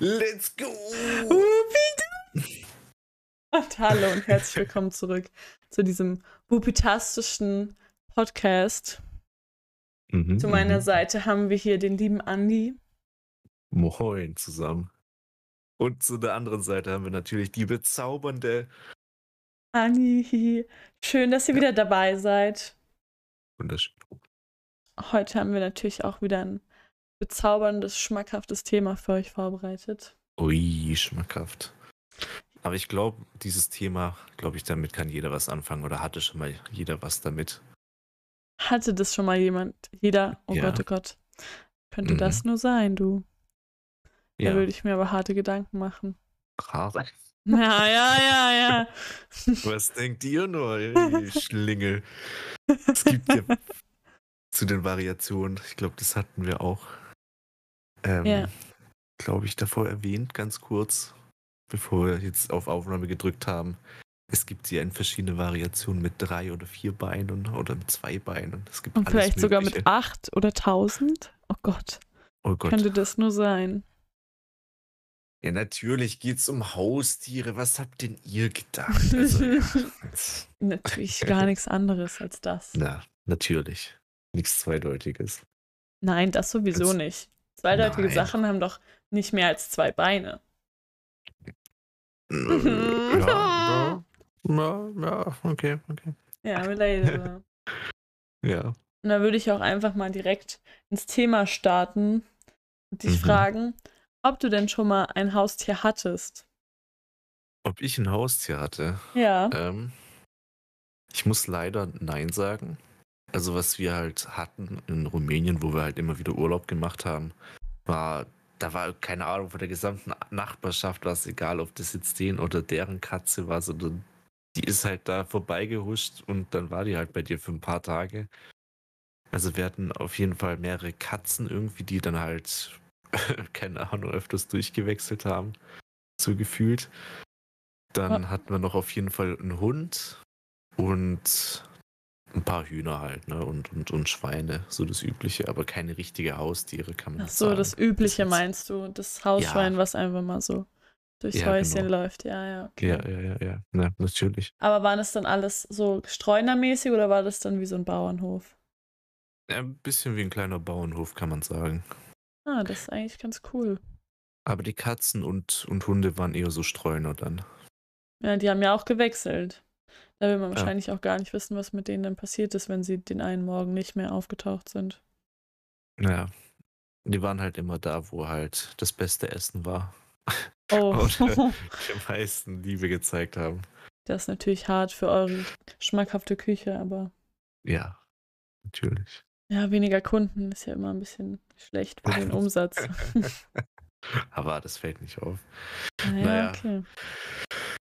Let's go! Und hallo und herzlich willkommen zurück zu diesem wupitastischen Podcast. Mhm, Zu meiner mhm. Seite haben wir hier den lieben Andi. Moin zusammen. Und zu der anderen Seite haben wir natürlich die bezaubernde. Andi, schön, dass ihr wieder dabei seid. Wunderschön. Heute haben wir natürlich auch wieder ein bezauberndes, schmackhaftes Thema für euch vorbereitet. Ui, schmackhaft. Aber ich glaube, dieses Thema, glaube ich, damit kann jeder was anfangen oder hatte schon mal jeder was damit. Hatte das schon mal jemand? Jeder? Oh Ja. Gott, oh Gott. Könnte Mhm. das nur sein, du? Da Ja, würde ich mir aber harte Gedanken machen. Haare. Ja, ja, ja, ja. Was denkt ihr nur, ihr Schlingel? Es gibt ja zu den Variationen, ich glaube, das hatten wir auch, ähm, Ja. glaube ich, davor erwähnt, ganz kurz, bevor wir jetzt auf Aufnahme gedrückt haben. Es gibt sie ja in verschiedene Variationen mit drei oder vier Beinen oder mit zwei Beinen. Es gibt Und vielleicht sogar Mögliche. mit acht oder tausend? Oh Gott, Oh Gott. könnte das nur sein? Ja, natürlich geht's um Haustiere. Was habt denn ihr gedacht? Also, ja. Natürlich gar nichts anderes als das. Na, natürlich. Nichts Zweideutiges. Nein, das sowieso Das- nicht. Zweideutige Nein. Sachen haben doch nicht mehr als zwei Beine. Äh, ja, ja, ja, ja, okay, okay. Ja, leider. Ja. Und da würde ich auch einfach mal direkt ins Thema starten und dich Mhm. fragen, ob du denn schon mal ein Haustier hattest. Ob ich ein Haustier hatte? Ja. Ähm, ich muss leider Nein sagen. Also was wir halt hatten in Rumänien, wo wir halt immer wieder Urlaub gemacht haben, war, da war keine Ahnung von der gesamten Nachbarschaft, war es egal, ob das jetzt den oder deren Katze war, sondern die ist halt da vorbeigehuscht und dann war die halt bei dir für ein paar Tage. Also wir hatten auf jeden Fall mehrere Katzen irgendwie, die dann halt, keine Ahnung, öfters durchgewechselt haben. So gefühlt. Dann Ja. hatten wir noch auf jeden Fall einen Hund und ein paar Hühner halt, ne? Und, und, und Schweine, so das Übliche, aber keine richtige Haustiere, kann man Ach so, sagen. das Übliche jetzt- meinst du, das Hausschwein, was einfach mal so durchs Ja, Häuschen genau. läuft. Ja, ja, okay. Ja, ja, ja, ja. Na, natürlich. Aber waren es dann alles so streunermäßig oder war das dann wie so ein Bauernhof? Ja, ein bisschen wie ein kleiner Bauernhof, kann man sagen. Ah, das ist eigentlich ganz cool. Aber die Katzen und, und Hunde waren eher so Streuner dann. Ja, die haben ja auch gewechselt. Da will man Ja. wahrscheinlich auch gar nicht wissen, was mit denen dann passiert ist, wenn sie den einen Morgen nicht mehr aufgetaucht sind. Naja, die waren halt immer da, wo halt das beste Essen war. Oh, Oder die am meisten Liebe gezeigt haben. das ist natürlich hart für eure schmackhafte Küche, aber Ja, natürlich. ja, weniger Kunden ist ja immer ein bisschen schlecht für den Umsatz. Aber das fällt nicht auf. Naja, Naja. okay.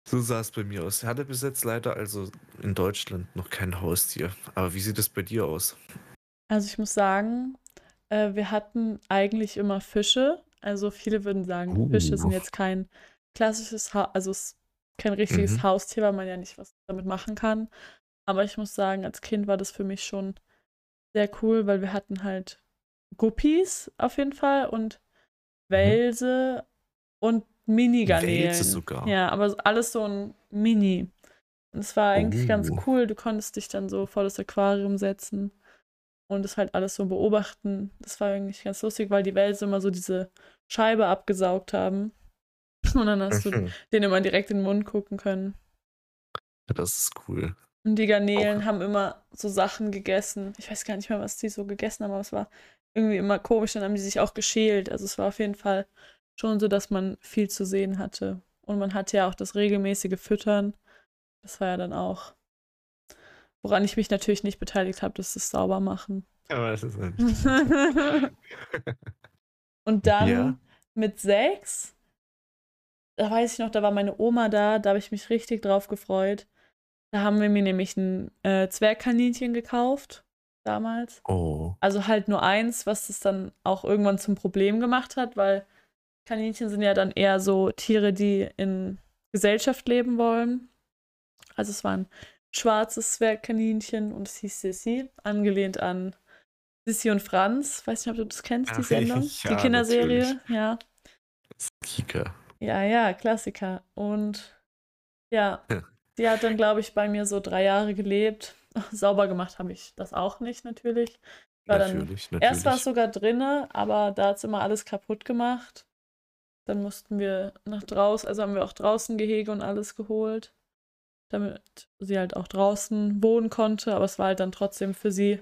So sah es bei mir aus. Ich hatte bis jetzt leider also in Deutschland noch kein Haustier. Aber wie sieht es bei dir aus? Also ich muss sagen, äh, wir hatten eigentlich immer Fische. Also viele würden sagen, Uh. Fische sind jetzt kein klassisches, ha also es ist kein richtiges Mhm. Haustier, weil man ja nicht was damit machen kann. Aber ich muss sagen, als Kind war das für mich schon sehr cool, weil wir hatten halt Guppies auf jeden Fall und Welse und Mini-Garnelen. Sogar? Ja, aber alles so ein Mini. Und es war eigentlich ganz Oh. cool. Du konntest dich dann so vor das Aquarium setzen und es halt alles so beobachten. Das war eigentlich ganz lustig, weil die Welse immer so diese Scheibe abgesaugt haben. Und dann hast du Mhm. denen immer direkt in den Mund gucken können. Das ist cool. Und die Garnelen Auch- haben immer so Sachen gegessen. Ich weiß gar nicht mehr, was die so gegessen haben, aber es war irgendwie immer komisch. Dann haben die sich auch geschält. Also es war auf jeden Fall schon so, dass man viel zu sehen hatte. Und man hatte ja auch das regelmäßige Füttern. Das war ja dann auch, woran ich mich natürlich nicht beteiligt habe, das ist das Saubermachen. Aber das ist Und dann Ja. mit sechs, da weiß ich noch, da war meine Oma da, da habe ich mich richtig drauf gefreut. Da haben wir mir nämlich ein äh, Zwergkaninchen gekauft, damals. Oh. Also halt nur eins, was es dann auch irgendwann zum Problem gemacht hat, weil Kaninchen sind ja dann eher so Tiere, die in Gesellschaft leben wollen. Also es war ein schwarzes Zwergkaninchen und es hieß Sissy, angelehnt an Sissy und Franz. Weiß nicht, ob du das kennst, die Sendung, ja, die Kinderserie. natürlich. Ja. Klassiker. Ja, ja, Klassiker. Und ja, Ja. die hat dann, glaube ich, bei mir so drei Jahre gelebt. Sauber gemacht habe ich das auch nicht, natürlich. War dann, natürlich, natürlich. erst war es sogar drinne, aber da hat es immer alles kaputt gemacht. Dann mussten wir nach draußen, also haben wir auch draußen Gehege und alles geholt, damit sie halt auch draußen wohnen konnte. Aber es war halt dann trotzdem für sie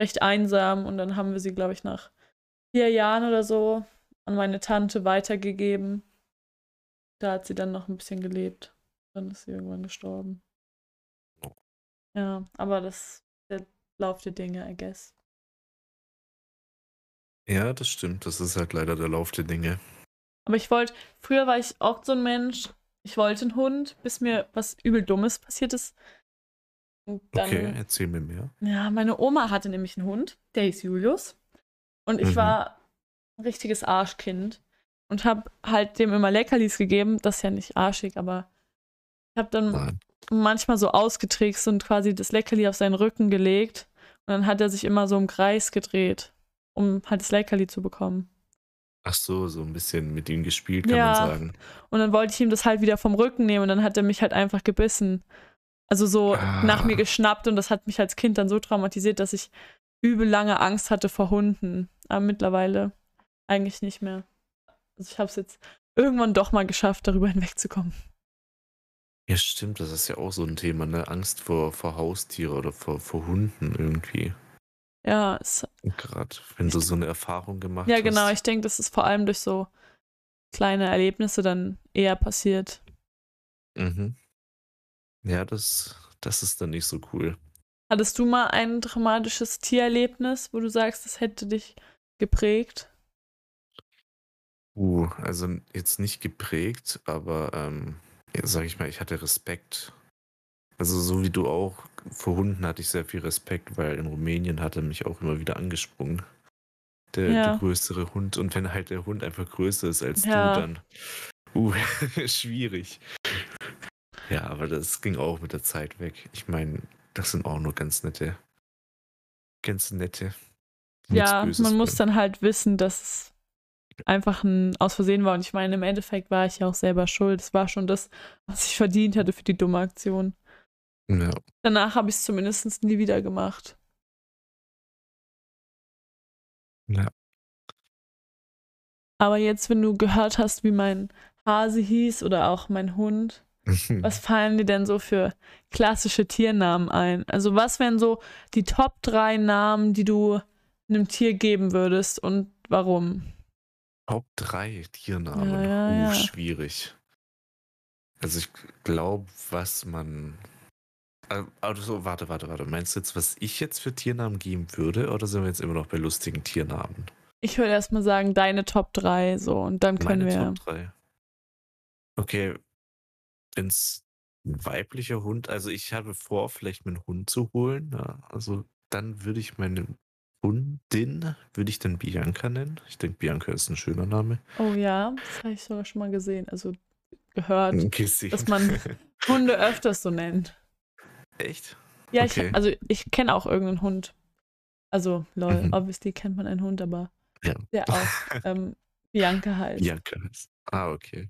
recht einsam. Und dann haben wir sie, glaube ich, nach vier Jahren oder so an meine Tante weitergegeben. Da hat sie dann noch ein bisschen gelebt. Dann ist sie irgendwann gestorben. Ja, aber das der Lauf der Dinge, I guess. Ja, das stimmt. Das ist halt leider der Lauf der Dinge. Aber ich wollte, früher war ich oft so ein Mensch, ich wollte einen Hund, bis mir was übel Dummes passiert ist. Dann, Okay, erzähl mir mehr. ja, meine Oma hatte nämlich einen Hund, der hieß Julius. Und ich Mhm. war ein richtiges Arschkind und habe halt dem immer Leckerlis gegeben. Das ist ja nicht arschig, aber ich habe dann Nein. manchmal so ausgetrickst und quasi das Leckerli auf seinen Rücken gelegt. Und dann hat er sich immer so im Kreis gedreht, um halt das Leckerli zu bekommen. Ach so, so ein bisschen mit ihm gespielt, kann Ja. man sagen. Und dann wollte ich ihm das halt wieder vom Rücken nehmen und dann hat er mich halt einfach gebissen. Also so Ah. nach mir geschnappt und das hat mich als Kind dann so traumatisiert, dass ich übel lange Angst hatte vor Hunden. Aber mittlerweile eigentlich nicht mehr. Also ich habe es jetzt irgendwann doch mal geschafft, darüber hinwegzukommen. Ja, stimmt, das ist ja auch so ein Thema, ne? Angst vor, vor Haustiere oder vor, vor Hunden irgendwie. Ja, es, Gerade wenn du so eine Erfahrung gemacht ja hast. genau. Ich denke, das ist vor allem durch so kleine Erlebnisse dann eher passiert. Mhm. Ja, das, das ist dann nicht so cool. Hattest du mal ein dramatisches Tiererlebnis, wo du sagst, das hätte dich geprägt? Uh, also jetzt nicht geprägt, aber ähm, ja, sag ich mal, ich hatte Respekt. Also so wie du auch, vor Hunden hatte ich sehr viel Respekt, weil in Rumänien hat er mich auch immer wieder angesprungen. Der, Ja. der größere Hund. Und wenn halt der Hund einfach größer ist als Ja. du, dann uh, schwierig. Ja, aber das ging auch mit der Zeit weg. Ich meine, das sind auch nur ganz nette, ganz nette. Ja, Böses man muss dann halt wissen, dass es einfach ein Aus Versehen war. Und ich meine, im Endeffekt war ich ja auch selber schuld. Es war schon das, was ich verdient hatte für die dumme Aktion. Ja. Danach habe ich es zumindest nie wieder gemacht. Ja. Aber jetzt, wenn du gehört hast, wie mein Hase hieß oder auch mein Hund, was fallen dir denn so für klassische Tiernamen ein? Also was wären so die Top 3 Namen, die du einem Tier geben würdest und warum? Top 3 Tiernamen. Ja, ja, uh, ja. schwierig. Also ich glaube, was man. Äh, Also, warte, warte, warte. Meinst du jetzt, was ich jetzt für Tiernamen geben würde, oder sind wir jetzt immer noch bei lustigen Tiernamen? Ich würde erstmal sagen, deine Top 3 so und dann können Meine wir. Top 3. Okay. Wenn es ein weiblicher Hund, also ich habe vor, vielleicht meinen Hund zu holen. Ja, also dann würde ich meine Hundin, würde ich dann Bianca nennen. Ich denke, Bianca ist ein schöner Name. Oh ja, das habe ich sogar schon mal gesehen, also gehört, Gesehen. dass man Hunde öfters so nennt. Echt? Ja, Okay. ich, also ich kenne auch irgendeinen Hund. Also, lol, Mhm. obviously kennt man einen Hund, aber Ja. der auch ähm, Bianca heißt. Bianca heißt. Ah, okay.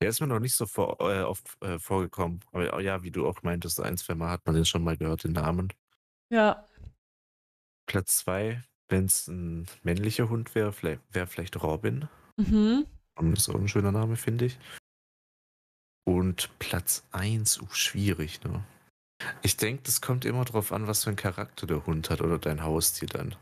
Der ist mir noch nicht so vor, äh, oft äh, vorgekommen. Aber ja, wie du auch meintest, ein, zwei Mal hat man den schon mal gehört, den Namen. Ja, Platz zwei, wenn es ein männlicher Hund wäre, vielleicht, wäre vielleicht Robin. mhm. Und ist auch ein schöner Name, finde ich. Und Platz eins, uh, schwierig, ne? Ich denke, das kommt immer drauf an, was für einen Charakter der Hund hat oder dein Haustier dann.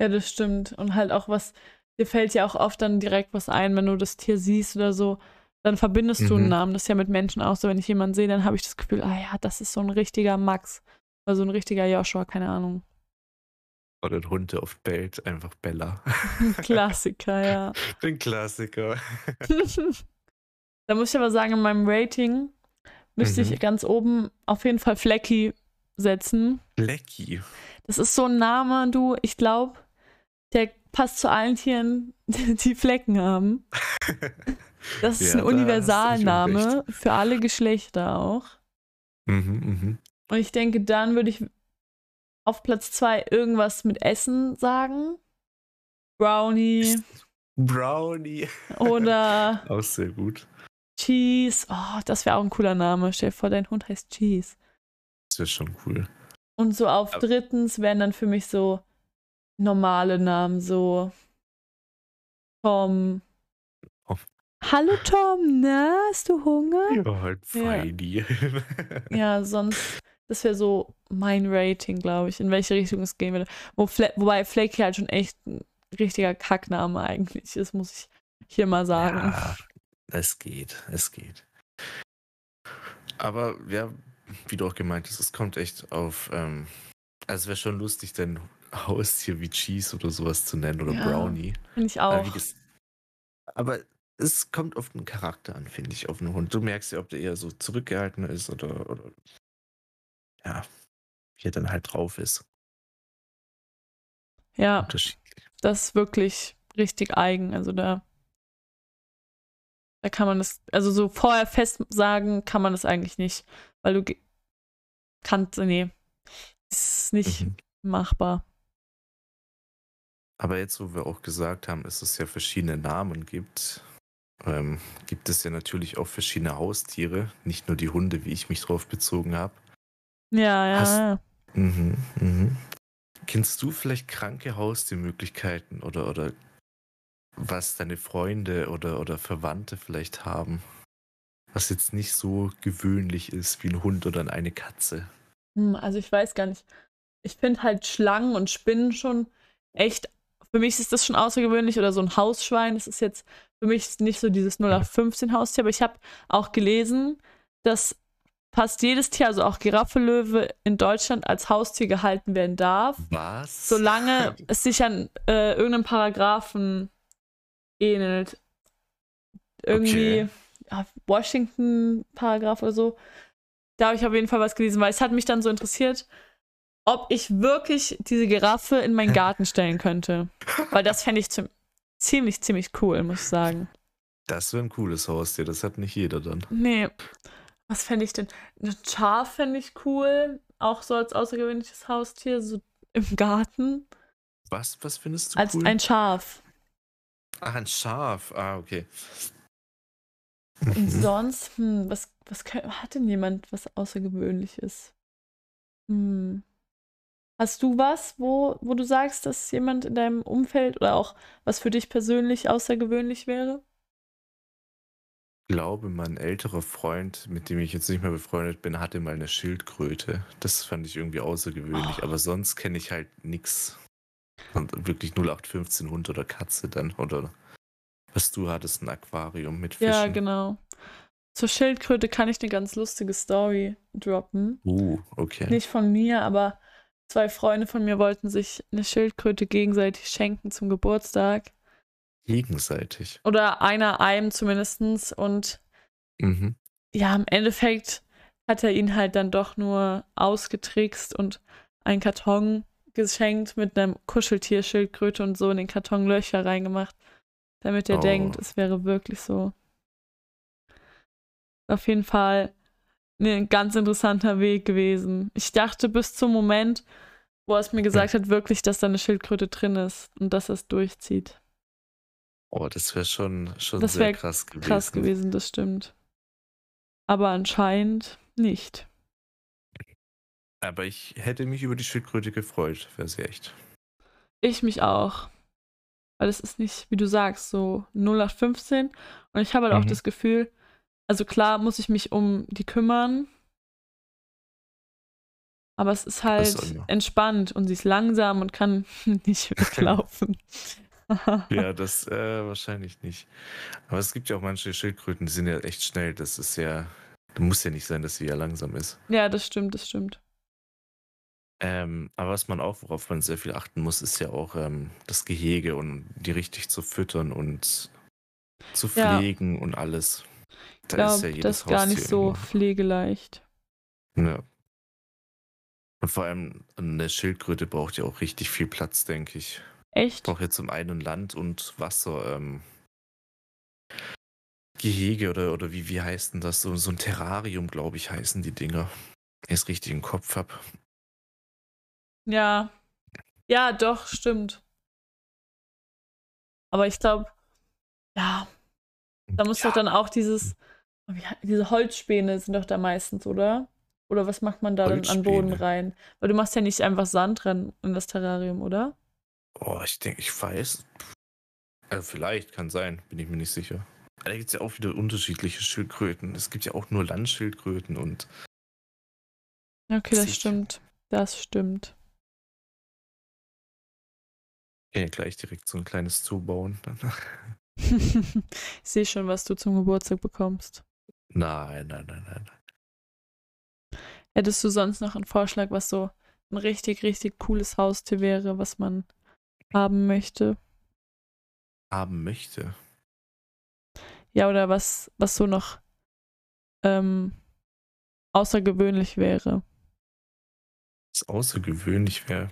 Ja, das stimmt. Und halt auch was, dir fällt ja auch oft dann direkt was ein, wenn du das Tier siehst oder so, dann verbindest du einen Mhm. Namen. Das ist ja mit Menschen auch so. Wenn ich jemanden sehe, dann habe ich das Gefühl, ah ja, das ist so ein richtiger Max. Oder so ein richtiger Joshua, keine Ahnung. Oder ein Hund, der oft bellt, einfach Bella. Ein Klassiker, ja. Den Klassiker. da muss ich aber sagen, in meinem Rating müsste Mhm. ich ganz oben auf jeden Fall Flecky setzen. Lecky. Das ist so ein Name, du, ich glaube, der passt zu allen Tieren, die Flecken haben. Das ist Ja, ein Universalname für alle Geschlechter auch. Mhm, mhm. Und ich denke, dann würde ich auf Platz zwei irgendwas mit Essen sagen. Brownie, Brownie. Oder Auch sehr gut. Cheese. Oh, das wäre auch ein cooler Name. Stell dir vor, dein Hund heißt Cheese. Das wäre schon cool. Und so auf Aber- drittens wären dann für mich so normale Namen, so Tom. Oh. Hallo Tom, na, hast du Hunger? Ja, halt Feini. Ja, sonst, das wäre so mein Rating, glaube ich, in welche Richtung es gehen würde. Wo Fla wobei Flaky halt schon echt ein richtiger Kackname eigentlich ist, muss ich hier mal sagen. Ja, es geht, es geht. Aber ja, wie du auch gemeint hast, es kommt echt auf. Ähm, also es wäre schon lustig, dein Haustier wie Cheese oder sowas zu nennen oder Ja. Brownie. Finde ich Aber, auch. wie ges- aber es kommt auf den Charakter an, finde ich, auf den Hund. Du merkst ja, ob der eher so zurückgehalten ist oder, oder ja, wie er dann halt drauf ist. Ja, Unterschiedlich. das ist wirklich richtig eigen. Also da, da kann man das, also so vorher fest sagen, kann man das eigentlich nicht, weil du kannst, nee, das ist nicht Mhm. machbar. Aber jetzt, wo wir auch gesagt haben, dass es ja verschiedene Namen gibt, ähm, gibt es ja natürlich auch verschiedene Haustiere, nicht nur die Hunde, wie ich mich drauf bezogen habe. Ja, ja, Hast- ja. Mhm, mhm. Kennst du vielleicht kranke Haustiermöglichkeiten oder, oder was deine Freunde oder, oder Verwandte vielleicht haben? Was jetzt nicht so gewöhnlich ist wie ein Hund oder eine Katze. Hm, Also ich weiß gar nicht. Ich finde halt Schlangen und Spinnen schon echt, für mich ist das schon außergewöhnlich oder so ein Hausschwein. Das ist jetzt für mich nicht so dieses 0815 Haustier, aber ich habe auch gelesen, dass fast jedes Tier, also auch Giraffe, Löwe in Deutschland als Haustier gehalten werden darf, Was? solange es sich an äh, irgendeinem Paragraphen ähnelt. Irgendwie Okay. ja, Washington-Paragraph oder so. Da habe ich auf jeden Fall was gelesen, weil es hat mich dann so interessiert, ob ich wirklich diese Giraffe in meinen Garten stellen könnte. Weil das fände ich ziemlich, ziemlich cool, muss ich sagen. Das wäre ein cooles Haustier, das hat nicht jeder dann. Nee. Was fände ich denn? Ein Schaf fände ich cool. Auch so als außergewöhnliches Haustier, so im Garten. Was, was findest du Als cool? ein Schaf. Ach, ein Schaf. Ah, okay. Und Mhm. sonst, hm, was, was kö- hat denn jemand, was Außergewöhnliches? Hm. Hast du was, wo, wo du sagst, dass jemand in deinem Umfeld oder auch was für dich persönlich außergewöhnlich wäre? Ich glaube, mein älterer Freund, mit dem ich jetzt nicht mehr befreundet bin, hatte mal eine Schildkröte. Das fand ich irgendwie außergewöhnlich. Oh. Aber sonst kenne ich halt nix. Und wirklich 0815 Hund oder Katze dann. Oder was du hattest, ein Aquarium mit Fischen. Ja, genau. Zur Schildkröte kann ich eine ganz lustige Story droppen. Uh, okay. Nicht von mir, aber zwei Freunde von mir wollten sich eine Schildkröte gegenseitig schenken zum Geburtstag. Gegenseitig. Oder einer einem zumindestens. Und Mhm. ja, im Endeffekt hat er ihn halt dann doch nur ausgetrickst und einen Karton geschenkt mit einem Kuscheltier-Schildkröte und so in den Karton Löcher reingemacht, damit er Oh. denkt, es wäre wirklich so. Auf jeden Fall ein ganz interessanter Weg gewesen. Ich dachte bis zum Moment, wo er es mir gesagt hat, wirklich, dass da eine Schildkröte drin ist und dass es durchzieht. Oh, das wäre schon, schon Das sehr krass gewesen. Krass gewesen, das stimmt. Aber anscheinend nicht. Aber ich hätte mich über die Schildkröte gefreut, wäre sie echt. Ich mich auch. Weil es ist nicht, wie du sagst, so 0815. Und ich habe halt auch Mhm. das Gefühl, also klar muss ich mich um die kümmern. Aber es ist halt man. entspannt und sie ist langsam und kann nicht weglaufen. Ja, das äh, wahrscheinlich nicht. Aber es gibt ja auch manche Schildkröten, die sind ja echt schnell. Das ist ja, muss ja nicht sein, dass sie ja langsam ist. ja, das stimmt, das stimmt. Ähm, aber was man auch, worauf man sehr viel achten muss, ist ja auch ähm, das Gehege und die richtig zu füttern und zu Ja. pflegen und alles. Ich Da glaube, ist ja jedes das ist gar nicht so irgendwo. pflegeleicht. Ja. Und vor allem eine Schildkröte braucht ja auch richtig viel Platz, denke ich. Echt? Braucht ja zum einen Land und Wasser. Ähm, Gehege oder, oder wie, wie heißt denn das? So, so ein Terrarium, glaube ich, heißen die Dinger. Wenn ich es richtig im Kopf habe. Ja. Ja, doch, stimmt. Aber ich glaube, Ja. Da muss Ja. doch dann auch dieses, diese Holzspäne sind doch da meistens, oder? Oder was macht man da dann an Boden rein? Weil du machst ja nicht einfach Sand rein in das Terrarium, oder? Oh, ich denke, ich weiß. Also vielleicht, kann sein, bin ich mir nicht sicher. Da gibt es ja auch wieder unterschiedliche Schildkröten. Es gibt ja auch nur Landschildkröten und Okay, das stimmt. Das stimmt. Kann ja gleich direkt so ein kleines Zoo bauen. ich sehe schon, was du zum Geburtstag bekommst. nein, nein, nein, nein. Hättest du sonst noch einen Vorschlag, was so ein richtig, richtig cooles Haustier wäre, was man haben möchte? Haben möchte. Ja, oder was, was so noch ähm, außergewöhnlich wäre. Was außergewöhnlich wäre.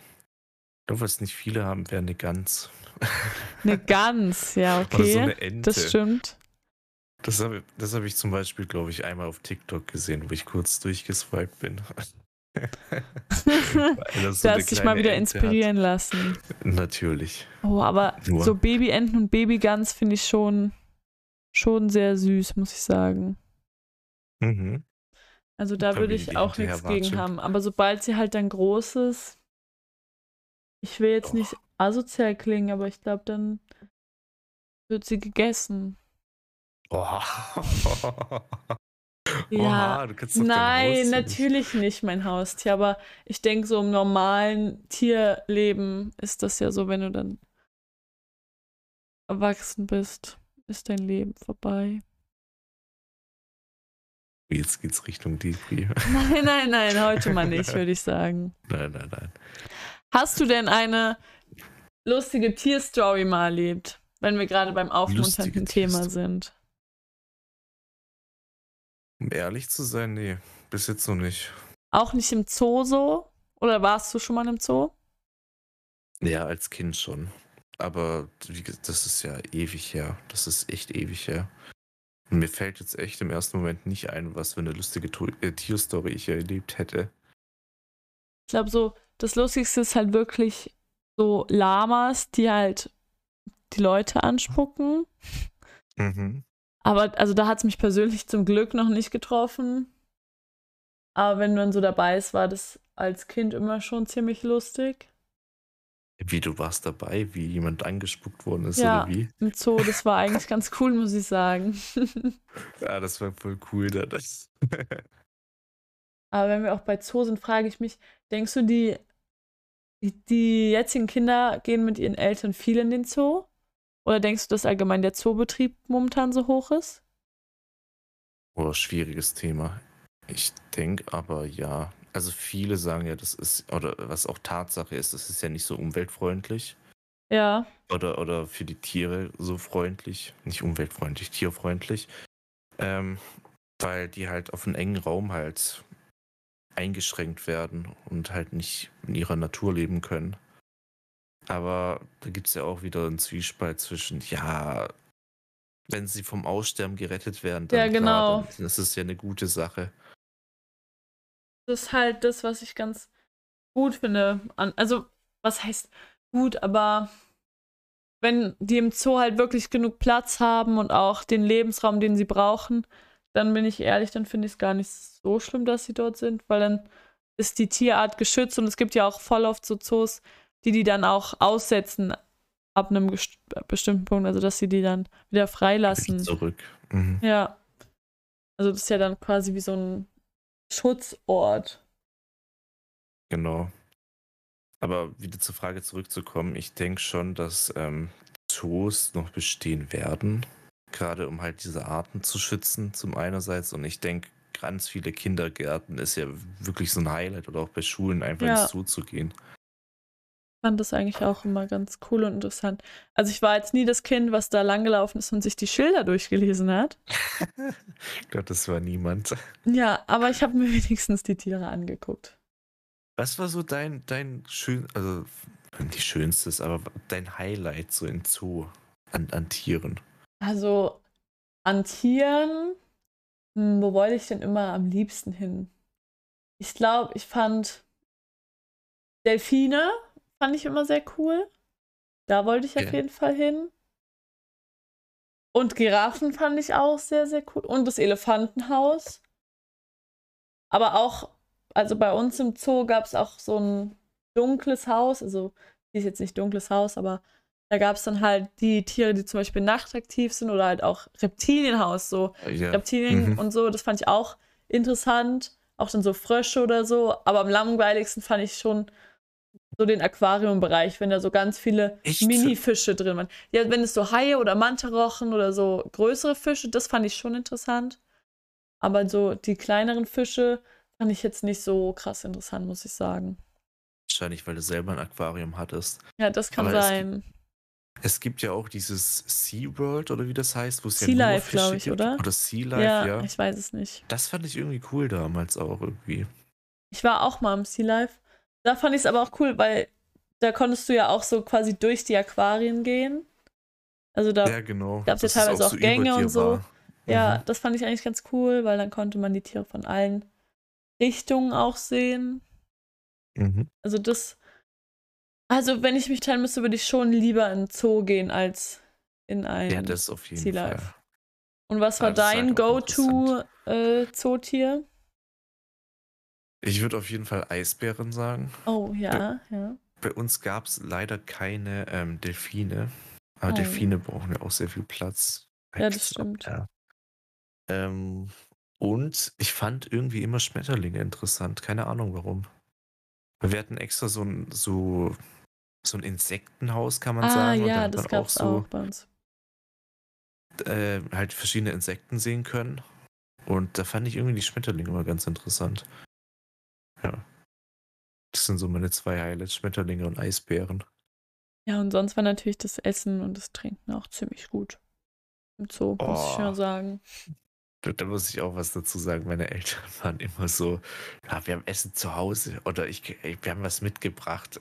Ich glaube, was nicht viele haben, wäre eine Gans. Eine Gans, ja, Oder so okay. eine Ente. das stimmt. Das habe das hab ich zum Beispiel, glaube ich, einmal auf TikTok gesehen, wo ich kurz durchgeswiped bin. Du so eine hast dich mal wieder Ente inspirieren lassen. Hat. Natürlich. Oh, aber Nur. so Babyenten und Babygans finde ich schon, schon sehr süß, muss ich sagen. Mhm. Also da würde ich auch nichts gegen haben. Aber sobald sie halt dann groß ist, ich will jetzt Oh. nicht asozial klingen, aber ich glaube, dann wird sie gegessen. Oh. Ja, Oha, du kannst dein Nein, natürlich nicht mein Haustier, aber ich denke, so im normalen Tierleben ist das ja so, wenn du dann erwachsen bist, ist dein Leben vorbei. Jetzt geht's Richtung Depri. Nein, nein, nein, heute mal nicht, würde ich sagen. nein, nein, nein. Hast du denn eine lustige Tierstory mal erlebt, wenn wir gerade beim aufmunternden Thema sind? Um ehrlich zu sein, nee, bis jetzt noch nicht. Auch nicht im Zoo so? Oder warst du schon mal im Zoo? Ja, als Kind schon. Aber das ist ja ewig her. Das ist echt ewig her. Und mir fällt jetzt echt im ersten Moment nicht ein, was für eine lustige äh, Tierstory ich erlebt hätte. Ich glaube, so das Lustigste ist halt wirklich so Lamas, die halt die Leute anspucken. Mhm. Aber also da hat es mich persönlich zum Glück noch nicht getroffen. Aber wenn man so dabei ist, war das als Kind immer schon ziemlich lustig. Wie du warst dabei, wie jemand angespuckt worden ist Ja. oder wie? Im Zoo, das war eigentlich ganz cool, muss ich sagen. Ja, das war voll cool. Da, das. Aber wenn wir auch bei Zoo sind, frage ich mich, denkst du, die, die, die jetzigen Kinder gehen mit ihren Eltern viel in den Zoo? Oder denkst du, dass allgemein der Zoobetrieb momentan so hoch ist? oh, schwieriges Thema. Ich denke aber ja. Also viele sagen ja, das ist, oder was auch Tatsache ist, das ist ja nicht so umweltfreundlich. Ja, oder, oder für die Tiere so freundlich, nicht umweltfreundlich, tierfreundlich, ähm, weil die halt auf einen engen Raum halt eingeschränkt werden und halt nicht in ihrer Natur leben können. Aber da gibt es ja auch wieder einen Zwiespalt zwischen, ja, wenn sie vom Aussterben gerettet werden, dann, Ja, genau. klar, dann ist es ja eine gute Sache. das ist halt das, was ich ganz gut finde. Also, was heißt gut, aber wenn die im Zoo halt wirklich genug Platz haben und auch den Lebensraum, den sie brauchen, dann bin ich ehrlich, dann finde ich es gar nicht so schlimm, dass sie dort sind, weil dann ist die Tierart geschützt und es gibt ja auch voll oft so Zoos, die die dann auch aussetzen ab einem gest- bestimmten Punkt, also dass sie die dann wieder freilassen. Zurück. Mhm. Ja. Also das ist ja dann quasi wie so ein Schutzort. Genau. Aber wieder zur Frage zurückzukommen, ich denke schon, dass ähm, Zoos noch bestehen werden, gerade um halt diese Arten zu schützen, zum einerseits. Und ich denke, ganz viele Kindergärten ist ja wirklich so ein Highlight oder auch bei Schulen einfach Ja. ins Zoo zu gehen. fand das eigentlich auch immer ganz cool und interessant. Also ich war jetzt nie das Kind, was da langgelaufen ist und sich die Schilder durchgelesen hat. ich glaube, das war niemand. Ja, aber ich habe mir wenigstens die Tiere angeguckt. Was war so dein, dein schön, also nicht schönstes, aber dein Highlight so in Zoo an, an Tieren? Also an Tieren, hm, wo wollte ich denn immer am liebsten hin? Ich glaube, ich fand Delfine, fand ich immer sehr cool. Da wollte ich auf Okay. jeden Fall hin. Und Giraffen fand ich auch sehr, sehr cool. Und das Elefantenhaus. Aber auch, also bei uns im Zoo gab es auch so ein dunkles Haus. Also, die ist jetzt nicht dunkles Haus, aber da gab es dann halt die Tiere, die zum Beispiel nachtaktiv sind oder halt auch Reptilienhaus, so Ja. Reptilien Mhm. und so. Das fand ich auch interessant. Auch dann so Frösche oder so. Aber am langweiligsten fand ich schon so den Aquariumbereich, wenn da so ganz viele Echt? Mini-Fische drin waren. Ja, wenn es so Haie oder Mantarochen oder so größere Fische, das fand ich schon interessant. Aber so die kleineren Fische fand ich jetzt nicht so krass interessant, muss ich sagen. Wahrscheinlich, weil du selber ein Aquarium hattest. Ja, das kann Aber sein. Es gibt ja auch dieses SeaWorld oder wie das heißt, wo es ja Sea nur Life, Fische glaub ich, gibt. oder? Oder Sea Life, ja, ja. ich weiß es nicht. Das fand ich irgendwie cool damals auch irgendwie. Ich war auch mal im Sea Life. Da fand ich es aber auch cool, weil da konntest du ja auch so quasi durch die Aquarien gehen. Also da, ja, genau. ja dass es teilweise auch über Gänge und so. war. ja, Mhm. das fand ich eigentlich ganz cool, weil dann konnte man die Tiere von allen Richtungen auch sehen. Mhm. Also das, also wenn ich mich teilen müsste, würde ich schon lieber in den Zoo gehen als in ein. Ja, das auf jeden Sea Fall. Life. Und was war Ja, dein halt Go-To-Zootier? Ich würde auf jeden Fall Eisbären sagen. oh ja, ja. Bei uns gab es leider keine ähm, Delfine. Aber Oh. Delfine brauchen ja auch sehr viel Platz. Ja, das stimmt. Ja. Ähm, und ich fand irgendwie immer Schmetterlinge interessant. Keine Ahnung warum. Wir hatten extra so ein, so, so ein Insektenhaus, kann man Ah sagen. und ja, hat das man gab's auch, bei uns. äh, halt verschiedene Insekten sehen können. Und da fand ich irgendwie die Schmetterlinge immer ganz interessant. Ja. Das sind so meine zwei Highlights, Schmetterlinge und Eisbären. Ja, und sonst war natürlich das Essen und das Trinken auch ziemlich gut. Im Zoo, muss ich Oh. ja sagen. Da, da muss ich auch was dazu sagen. Meine Eltern waren immer so, ja, wir haben Essen zu Hause oder ich, wir haben was mitgebracht.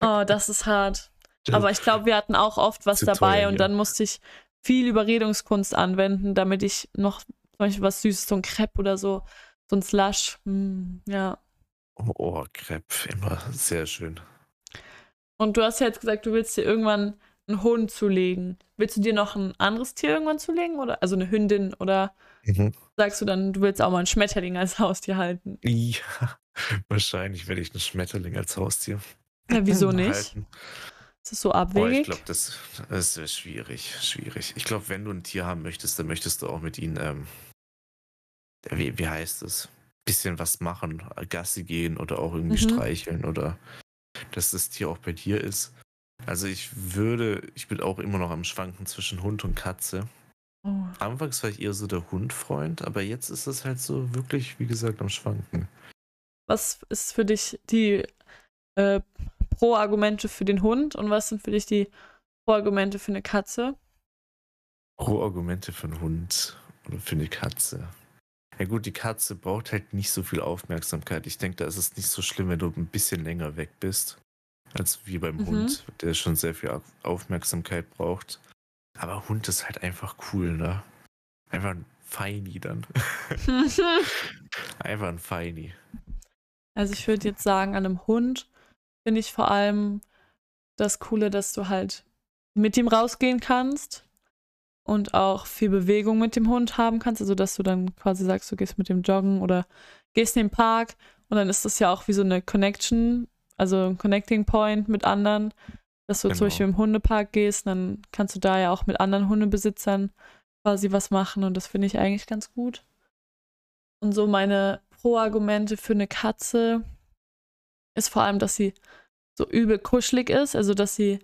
Oh, das ist hart. Aber ich glaube, wir hatten auch oft was dabei teuer und hier. dann musste ich viel Überredungskunst anwenden, damit ich noch zum Beispiel was Süßes, so ein Crepe oder so, so ein Slush. Hm, ja. Oh, oh, Crepe, immer sehr schön. Und du hast ja jetzt gesagt, du willst dir irgendwann einen Hund zulegen. Willst du dir noch ein anderes Tier irgendwann zulegen? Oder also eine Hündin? Oder Mhm. sagst du dann, du willst auch mal einen Schmetterling als Haustier halten? Ja, wahrscheinlich werde ich einen Schmetterling als Haustier. Ja, wieso nicht? halten. Ist das so Boah, ich abwegig? glaube, das, das ist schwierig, schwierig. Ich glaube, wenn du ein Tier haben möchtest, dann möchtest du auch mit ihnen, ähm, wie, wie heißt es? Bisschen was machen, Gassi gehen oder auch irgendwie Mhm. streicheln oder dass das Tier auch bei dir ist. Also ich würde, ich bin auch immer noch am Schwanken zwischen Hund und Katze. oh. Anfangs war ich eher so der Hundfreund, aber jetzt ist es halt so wirklich, wie gesagt, am Schwanken. Was ist für dich die äh, Pro-Argumente für den Hund und was sind für dich die Pro-Argumente für eine Katze? Pro-Argumente für einen Hund oder für eine Katze. Ja gut, die Katze braucht halt nicht so viel Aufmerksamkeit. Ich denke, da ist es nicht so schlimm, wenn du ein bisschen länger weg bist, als wie beim Mhm. Hund, der schon sehr viel Au- Aufmerksamkeit braucht. Aber Hund ist halt einfach cool, ne? Einfach ein Feini dann. einfach ein Feini. Also ich würde jetzt sagen, an einem Hund finde ich vor allem das Coole, dass du halt mit ihm rausgehen kannst und auch viel Bewegung mit dem Hund haben kannst. Also dass du dann quasi sagst, du gehst mit dem joggen oder gehst in den Park und dann ist das ja auch wie so eine Connection, also ein Connecting Point mit anderen, dass du Genau. zum Beispiel im Hundepark gehst, dann kannst du da ja auch mit anderen Hundebesitzern quasi was machen und das finde ich eigentlich ganz gut. Und so meine Pro-Argumente für eine Katze ist vor allem, dass sie so übel kuschelig ist. Also, dass sie,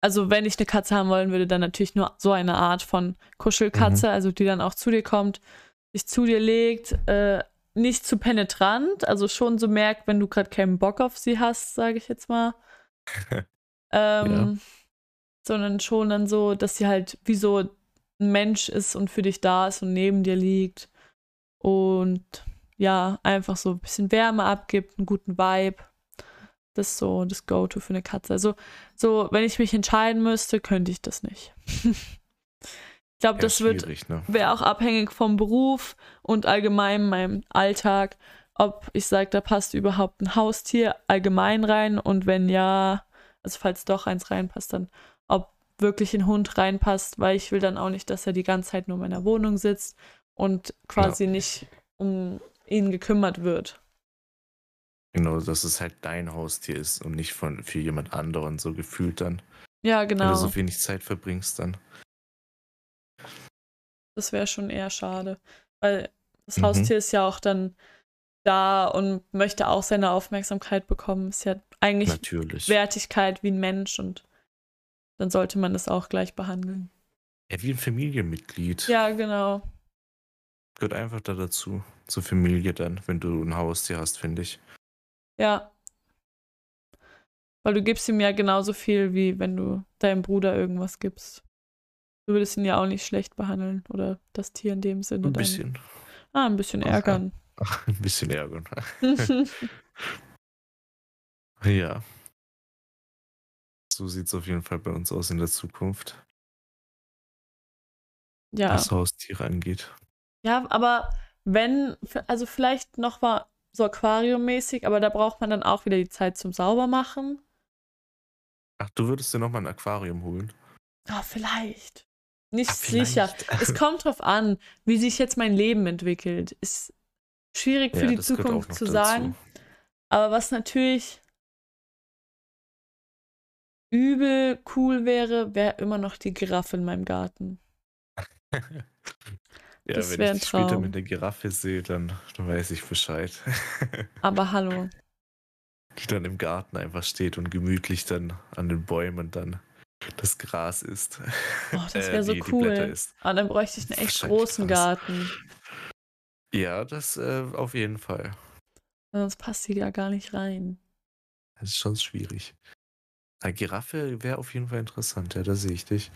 also wenn ich eine Katze haben wollen würde, dann natürlich nur so eine Art von Kuschelkatze, also die dann auch zu dir kommt, sich zu dir legt, äh, nicht zu penetrant, also schon so merkt, wenn du gerade keinen Bock auf sie hast, sage ich jetzt mal. ähm, Sondern schon dann so, dass sie halt wie so ein Mensch ist und für dich da ist und neben dir liegt und ja, einfach so ein bisschen Wärme abgibt, einen guten Vibe. Das ist so das Go-To für eine Katze. Also, so, wenn ich mich entscheiden müsste, könnte ich das nicht. ich glaube, das wird ne? wäre auch abhängig vom Beruf und allgemein meinem Alltag, ob ich sage, da passt überhaupt ein Haustier allgemein rein und wenn ja, also falls doch eins reinpasst, dann ob wirklich ein Hund reinpasst, weil ich will dann auch nicht, dass er die ganze Zeit nur in meiner Wohnung sitzt und quasi ja. nicht um ihn gekümmert wird. Genau, dass es halt dein Haustier ist und nicht von für jemand anderen so gefühlt dann. Ja, genau. Wenn du so wenig Zeit verbringst dann. Das wäre schon eher schade. Weil das mhm. Haustier ist ja auch dann da und möchte auch seine Aufmerksamkeit bekommen. Ist ja eigentlich Natürlich. Wertigkeit wie ein Mensch und dann sollte man das auch gleich behandeln. Ja, wie ein Familienmitglied. Ja, genau. Gehört einfach da dazu, zur Familie dann, wenn du ein Haustier hast, finde ich. Ja. Weil du gibst ihm ja genauso viel, wie wenn du deinem Bruder irgendwas gibst. Du würdest ihn ja auch nicht schlecht behandeln oder das Tier in dem Sinne. Ein bisschen. Dann, ah, ein bisschen ärgern. Ach, ein bisschen ärgern. ja. So sieht es auf jeden Fall bei uns aus in der Zukunft. Ja. Was Haustiere angeht. Ja, aber wenn, also vielleicht noch mal so aquariummäßig, aber da braucht man dann auch wieder die Zeit zum Saubermachen. Ach, du würdest dir nochmal ein Aquarium holen? Ah, oh, vielleicht. Nicht Ach, sicher. Es kommt drauf an, wie sich jetzt mein Leben entwickelt. Ist schwierig für ja, die Zukunft zu dazu. sagen. Aber was natürlich übel cool wäre, wäre immer noch die Giraffe in meinem Garten. ja, das wenn ich dich später mit der Giraffe sehe, dann, dann weiß ich Bescheid. Aber hallo. Die dann im Garten einfach steht und gemütlich dann an den Bäumen dann das Gras isst. Oh, das wäre äh, so cool. Aber ah, dann bräuchte ich einen echt großen krass. Garten. Ja, das äh, auf jeden Fall. Sonst passt sie ja gar nicht rein. Das ist schon schwierig. Eine Giraffe wäre auf jeden Fall interessant, ja, da sehe ich dich.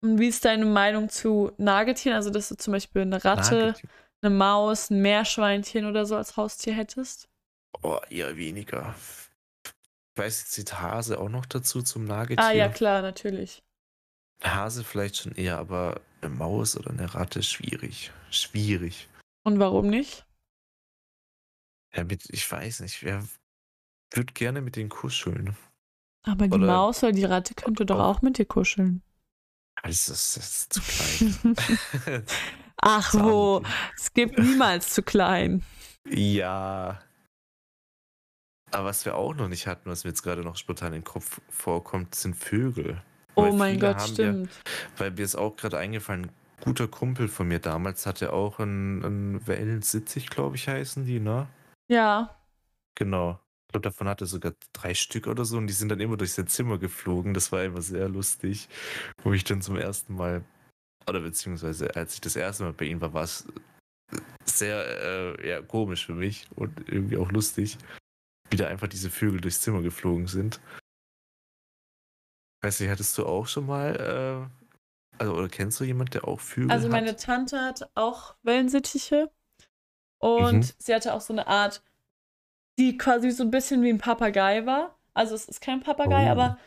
Und wie ist deine Meinung zu Nagetieren? Also, dass du zum Beispiel eine Ratte, Nagetier. eine Maus, ein Meerschweinchen oder so als Haustier hättest? Oh, eher weniger. Ich weiß, jetzt zählt Hase auch noch dazu zum Nagetier. Ah, ja, klar, natürlich. Hase vielleicht schon eher, aber eine Maus oder eine Ratte schwierig. Schwierig. Und warum nicht? Ja, mit, ich weiß nicht. Wer würde gerne mit denen kuscheln? Aber die oder, Maus oder die Ratte könnte doch auch mit dir kuscheln. Also, das ist zu klein. Ach wo, es gibt niemals zu klein. Ja. Aber was wir auch noch nicht hatten, was mir jetzt gerade noch spontan in den Kopf vorkommt, sind Vögel. Oh mein Gott, stimmt. Ja, weil mir ist auch gerade eingefallen, ein guter Kumpel von mir damals hatte auch einen, einen Wellensitzig, glaube ich, heißen die, ne? Ja. Genau. Ich glaube, davon hatte er sogar drei Stück oder so und die sind dann immer durch sein Zimmer geflogen. Das war immer sehr lustig, wo ich dann zum ersten Mal, oder beziehungsweise als ich das erste Mal bei ihm war, war es sehr äh, ja, komisch für mich und irgendwie auch lustig, wie da einfach diese Vögel durchs Zimmer geflogen sind. Weiß nicht, hattest du auch schon mal, äh, also oder kennst du jemanden, der auch Vögel Also meine hat? Tante hat auch Wellensittiche und mhm. sie hatte auch so eine Art die quasi so ein bisschen wie ein Papagei war. Also es ist kein Papagei, oh. aber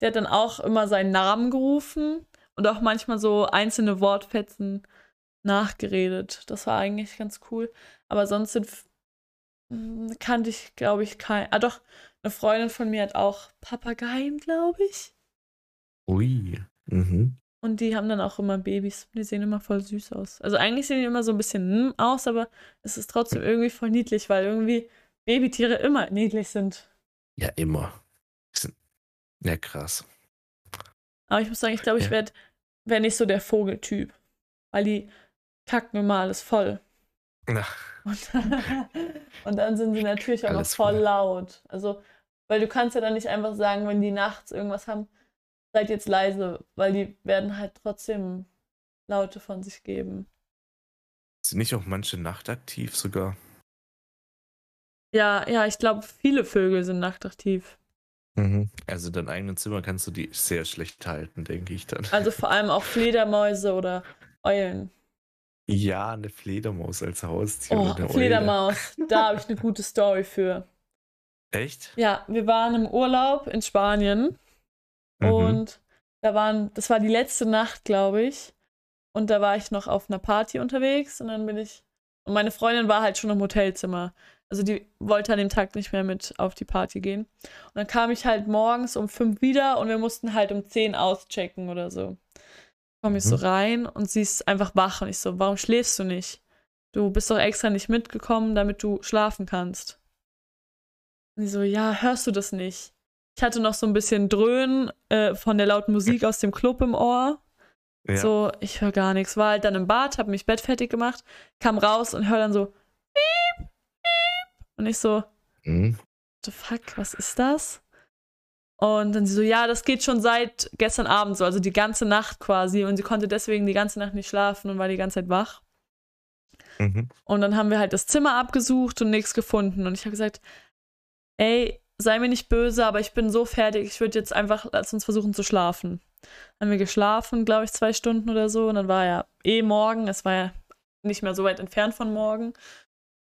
der hat dann auch immer seinen Namen gerufen und auch manchmal so einzelne Wortfetzen nachgeredet. Das war eigentlich ganz cool. Aber sonst sind, kannte ich, glaube ich, kein. Ah, doch, eine Freundin von mir hat auch Papageien, glaube ich. Ui. Mhm. Und die haben dann auch immer Babys. Die sehen immer voll süß aus. Also eigentlich sehen die immer so ein bisschen hm aus, aber es ist trotzdem irgendwie voll niedlich, weil irgendwie Babytiere immer niedlich sind. Ja, immer. Ja, krass. Aber ich muss sagen, ich glaube, ich ja. werde wär nicht so der Vogeltyp. Weil die kacken immer alles voll. Und, und, dann sind sie natürlich auch alles noch voll, voll laut. Also, weil du kannst ja dann nicht einfach sagen, wenn die nachts irgendwas haben, seid jetzt leise, weil die werden halt trotzdem Laute von sich geben. Sind nicht auch manche nachtaktiv sogar? Ja, ja, ich glaube, viele Vögel sind nachtaktiv. Mhm. Also dein eigenes Zimmer kannst du die sehr schlecht halten, denke ich dann. Also vor allem auch Fledermäuse oder Eulen. Ja, eine Fledermaus als Haustier. Oh, eine Fledermaus. Da habe ich eine gute Story für. Echt? Ja, wir waren im Urlaub in Spanien mhm. und da waren, das war die letzte Nacht, glaube ich. Und da war ich noch auf einer Party unterwegs und dann bin ich, und meine Freundin war halt schon im Hotelzimmer. Also die wollte an dem Tag nicht mehr mit auf die Party gehen. Und dann kam ich halt morgens um fünf wieder und wir mussten halt um zehn auschecken oder so. Komme ich mhm. so rein und sie ist einfach wach und ich so, warum schläfst du nicht? Du bist doch extra nicht mitgekommen, damit du schlafen kannst. Und sie so, ja, hörst du das nicht? Ich hatte noch so ein bisschen Dröhnen äh, von der lauten Musik aus dem Club im Ohr. Ja. So, ich höre gar nichts. War halt dann im Bad, hab mich Bett fertig gemacht, kam raus und hör dann so, piep, piep. Und ich so, mhm. what the fuck, was ist das? Und dann sie so, ja, das geht schon seit gestern Abend so, also die ganze Nacht quasi. Und sie konnte deswegen die ganze Nacht nicht schlafen und war die ganze Zeit wach. Mhm. Und dann haben wir halt das Zimmer abgesucht und nichts gefunden. Und ich habe gesagt, ey, sei mir nicht böse, aber ich bin so fertig, ich würde jetzt einfach, lass uns versuchen zu schlafen. Dann haben wir geschlafen, glaube ich, zwei Stunden oder so. Und dann war ja eh morgen, es war ja nicht mehr so weit entfernt von morgen.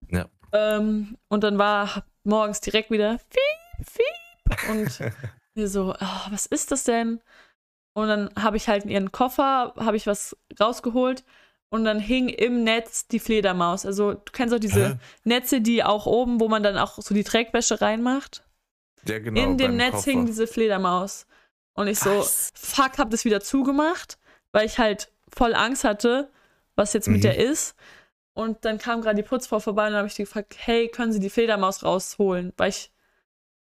Ja. Ähm, und dann war morgens direkt wieder fiep, fiep. Und wir so, oh, was ist das denn? Und dann habe ich halt in ihren Koffer, habe ich was rausgeholt und dann hing im Netz die Fledermaus. Also du kennst auch diese Hä? Netze, die auch oben, wo man dann auch so die Trägwäsche reinmacht. Ja, genau. In dem Netz Koffer. hing diese Fledermaus. Und ich so, was? fuck, hab das wieder zugemacht, weil ich halt voll Angst hatte, was jetzt mit mhm. der ist. Und dann kam gerade die Putzfrau vorbei und dann habe ich die gefragt, hey, können Sie die Fledermaus rausholen? Weil ich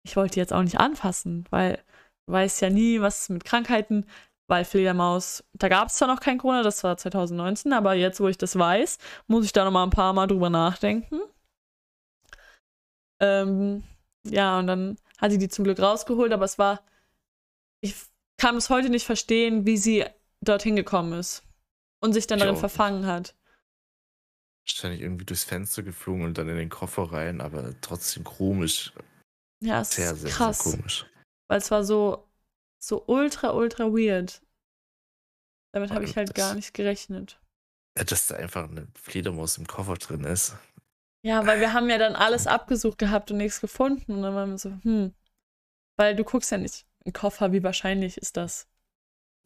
ich wollte die jetzt auch nicht anfassen, weil du weißt ja nie, was mit Krankheiten, weil Fledermaus, da gab es zwar noch kein Corona, das war 2019, aber jetzt, wo ich das weiß, muss ich da noch mal ein paar Mal drüber nachdenken. Ähm, ja, und dann hat sie die zum Glück rausgeholt, aber es war, ich kann bis heute nicht verstehen, wie sie dorthin gekommen ist und sich dann ich darin verfangen hat. Wahrscheinlich irgendwie durchs Fenster geflogen und dann in den Koffer rein, aber trotzdem komisch. Ja, es sehr, ist sehr, krass. Sehr komisch. Weil es war so, so ultra, ultra weird. Damit habe ich halt gar nicht gerechnet. Ja, dass da einfach eine Fledermaus im Koffer drin ist. Ja, weil wir haben ja dann alles abgesucht gehabt und nichts gefunden. Und dann waren wir so, hm. Weil du guckst ja nicht im Koffer, wie wahrscheinlich ist das?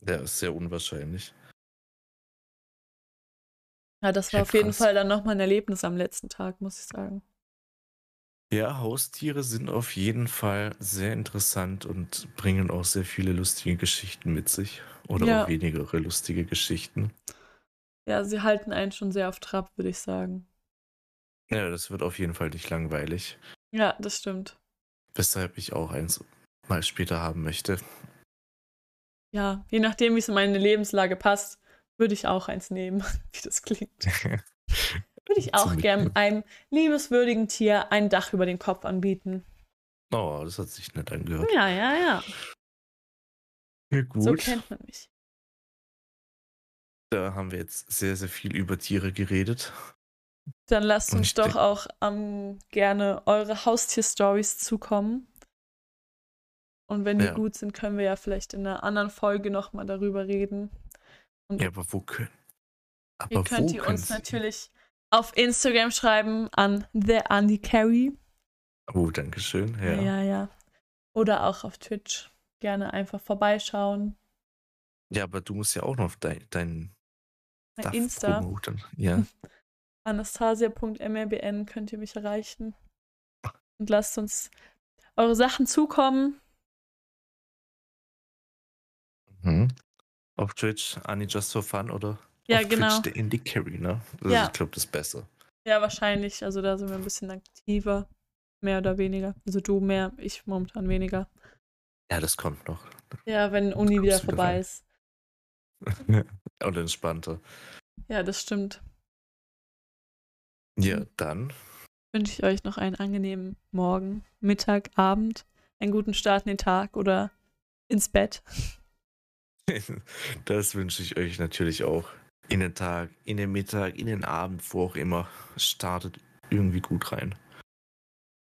Ja, ist sehr unwahrscheinlich. Ja, das war ja, auf jeden Fall dann nochmal ein Erlebnis am letzten Tag, muss ich sagen. Ja, Haustiere sind auf jeden Fall sehr interessant und bringen auch sehr viele lustige Geschichten mit sich. Oder Ja. auch weniger lustige Geschichten. Ja, sie halten einen schon sehr auf Trab, würde ich sagen. Ja, das wird auf jeden Fall nicht langweilig. Ja, das stimmt. Weshalb ich auch eins mal später haben möchte. Ja, je nachdem, wie es in meine Lebenslage passt, würde ich auch eins nehmen, wie das klingt. Würde ich auch gern einem liebeswürdigen Tier ein Dach über den Kopf anbieten. Oh, das hat sich nett angehört. Ja, ja, ja. Ja, gut. So kennt man mich. Da haben wir jetzt sehr, sehr viel über Tiere geredet. Dann lasst uns doch auch ähm, gerne eure Haustier-Stories zukommen. Und wenn die ja. gut sind, können wir ja vielleicht in einer anderen Folge nochmal darüber reden. Und ja, aber wo können. Aber ihr könnt ihr uns natürlich auf Instagram schreiben an The Andy Carey. Oh, danke schön. Ja. ja, ja. Oder auch auf Twitch. Gerne einfach vorbeischauen. Ja, aber du musst ja auch noch dein, dein mein Insta. Promoten. Ja. Anastasia.mrbn könnt ihr mich erreichen. Und lasst uns eure Sachen zukommen. Mhm. Auf Twitch, Annie Just for Fun, oder? Ja, auf genau. Der Indie Carry, ne? Also ja. Ich glaube, das ist besser. Ja, wahrscheinlich. Also da sind wir ein bisschen aktiver. Mehr oder weniger. Also du mehr, ich momentan weniger. Ja, das kommt noch. Ja, wenn Uni wieder vorbei wieder ist. Und entspannter. Ja, das stimmt. Ja, dann wünsche ich euch noch einen angenehmen Morgen, Mittag, Abend, einen guten Start in den Tag oder ins Bett. Das wünsche ich euch natürlich auch in den Tag, in den Mittag, in den Abend, wo auch immer. Startet irgendwie gut rein.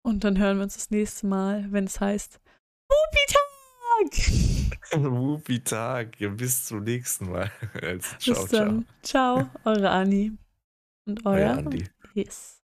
Und dann hören wir uns das nächste Mal, wenn es heißt Wuppi-Tag! Wuppi-Tag. Ja, bis zum nächsten Mal. Also, ciao, bis dann. ciao. Ciao, eure Anni. Und euer, euer Andi. Yes.